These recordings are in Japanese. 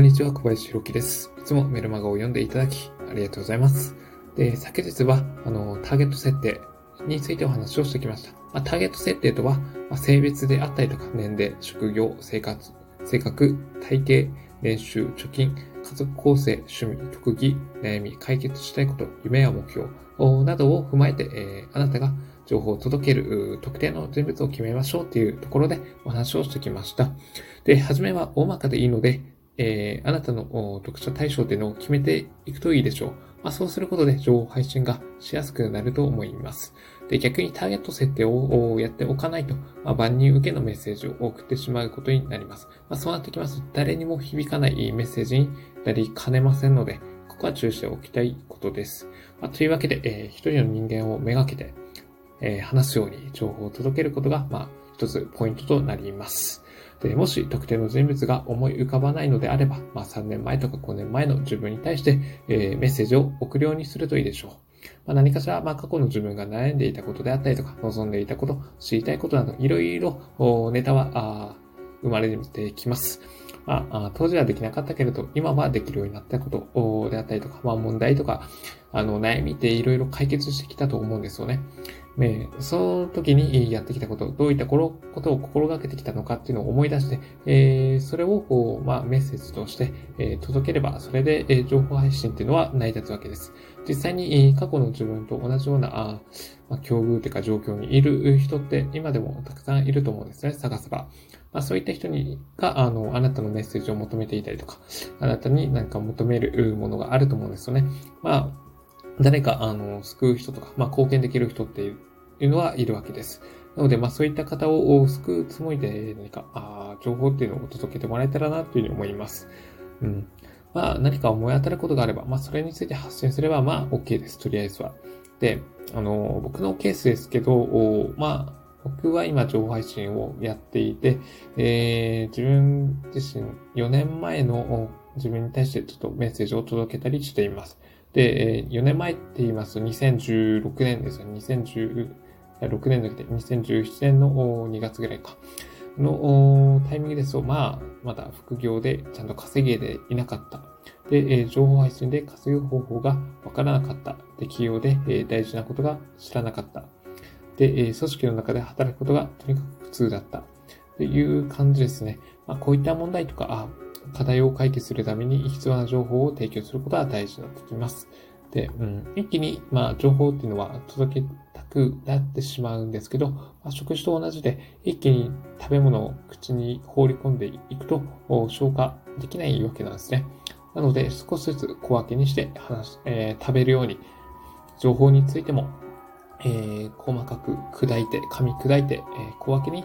こんにちは、小林弘樹です。いつもメルマガを読んでいただき、ありがとうございます。で、昨日は、あの、ターゲット設定についてお話をしてきました。まあ、ターゲット設定とは、まあ、性別であったりとか、年齢、職業、生活、性格、体型、練習、貯金、家族構成、趣味、特技、悩み、解決したいこと、夢や目標などを踏まえて、えー、あなたが情報を届ける特定の人物を決めましょうっていうところでお話をしてきました。で、はじめは大まかでいいので、えー、あなたの読者対象っていうのを決めていくといいでしょう。まあ、そうすることで情報配信がしやすくなると思います。で、逆にターゲット設定をやっておかないと、まあ、万人受けのメッセージを送ってしまうことになります。まあ、そうなってきますと、誰にも響かないメッセージになりかねませんので、ここは注意しておきたいことです。まあ、というわけで、えー、一人の人間をめがけて、えー、話すように情報を届けることが、まあ、一つポイントとなります。で、もし特定の人物が思い浮かばないのであれば、まあ3年前とか5年前の自分に対して、えー、メッセージを送るようにするといいでしょう。まあ、何かしら、まあ、過去の自分が悩んでいたことであったりとか、望んでいたこと、知りたいことなど、いろいろネタは生まれてきます。まあ、当時はできなかったけれど、今はできるようになったことであったりとか、まあ、問題とか、あの、悩みっていろいろ解決してきたと思うんですよね。ね、その時にやってきたこと、どういったことを心がけてきたのかっていうのを思い出して、えー、それをこう、まあ、メッセージとして、えー、届ければ、それで、えー、情報配信っていうのは成り立つわけです。実際に、えー、過去の自分と同じような、あまあ、境遇というか状況にいる人って今でもたくさんいると思うんですね、探せば。まあ、そういった人にが、あの、あなたのメッセージを求めていたりとか、あなたに何か求めるものがあると思うんですよね。まあ、誰か、あの、救う人とか、まあ、貢献できる人っていうのはいるわけです。なので、まあ、そういった方を救うつもりで何か、あ情報っていうのを届けてもらえたらなというふうに思います。うん。まあ、何か思い当たることがあれば、まあ、それについて発信すれば、まあ、OK です。とりあえずは。で、あの、僕のケースですけど、まあ、僕は今情報配信をやっていて、えー、自分自身4年前の自分に対してちょっとメッセージを届けたりしています。で、4年前って言いますと2016年ですよ。2016年だけで2017年の2月ぐらいか。のタイミングですと、まあ、まだ副業でちゃんと稼げていなかった。で、情報配信で稼ぐ方法がわからなかった。で、企業で大事なことが知らなかった。で、組織の中で働くことがとにかく普通だった。という感じですね。まあ、こういった問題とか、課題を解決するために必要な情報を提供することは大事になってきます。で、うん、一気に、まあ、情報っていうのは届けたくなってしまうんですけど、まあ、食事と同じで、一気に食べ物を口に放り込んでいくと、消化できないわけなんですね。なので、少しずつ小分けにして話、えー、食べるように、情報についても、えー、細かく砕いて、噛み砕いて、えー、小分けに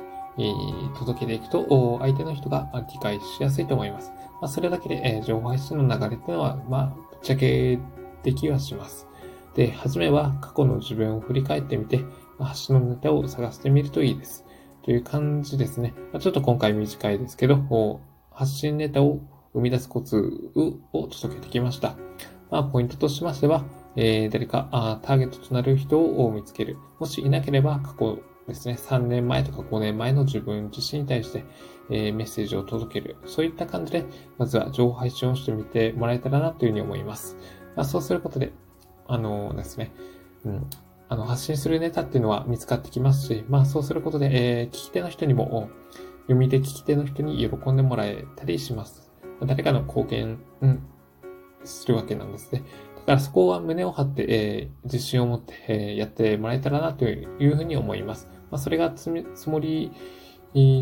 届けていくと、相手の人が理解しやすいと思います。まあ、それだけで、え情報配信の流れっていうのは、まあ、ぶっちゃけできはします。で、はじめは過去の自分を振り返ってみて、発信のネタを探してみるといいです。という感じですね。まちょっと今回短いですけど、発信ネタを生み出すコツを届けてきました。まあ、ポイントとしましては、えー、誰かあターゲットとなる人を見つける。もしいなければ、過去ですね、3年前とか5年前の自分自身に対して、えー、メッセージを届ける。そういった感じで、まずは情報配信をしてみてもらえたらなというふうに思います。まあ、そうすることで、あのー、ですね、うん、あの、発信するネタっていうのは見つかってきますし、まあ、そうすることで、えー、聞き手の人にも、読み手聞き手の人に喜んでもらえたりします。誰かの貢献、うん、するわけなんですね。だからそこは胸を張って、えー、自信を持って、えー、やってもらえたらなというふうに思います。まあ、それが積もり、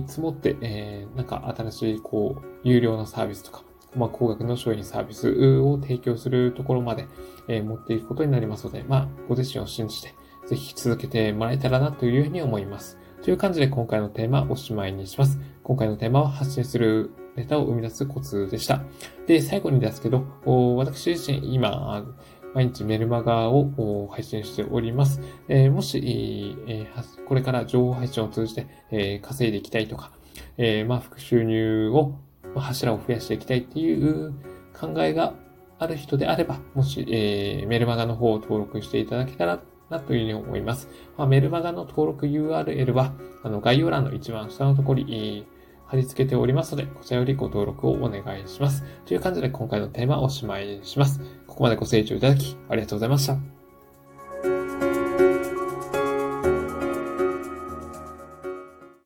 積もって、えー、なんか新しい、こう、有料のサービスとか、まあ、高額の商品サービスを提供するところまで、えー、持っていくことになりますので、まあ、ご自身を信じて、ぜひ続けてもらえたらなというふうに思います。という感じで今回のテーマおしまいにします。今回のテーマは発信するネタを生み出すコツでした。で、最後にですけど、私自身今、毎日メルマガを配信しております。えー、もし、えー、これから情報配信を通じて、えー、稼いでいきたいとか、えまあ、副収入を、柱を増やしていきたいっていう考えがある人であれば、もし、えメルマガの方を登録していただけたらなというふうに思います。まあ、メルマガの登録 URL は、あの概要欄の一番下のところに、貼り付けておりますので、こちらよりご登録をお願いします。という感じで今回のテーマをおしまいにします。ここまでご清聴いただき、ありがとうございました。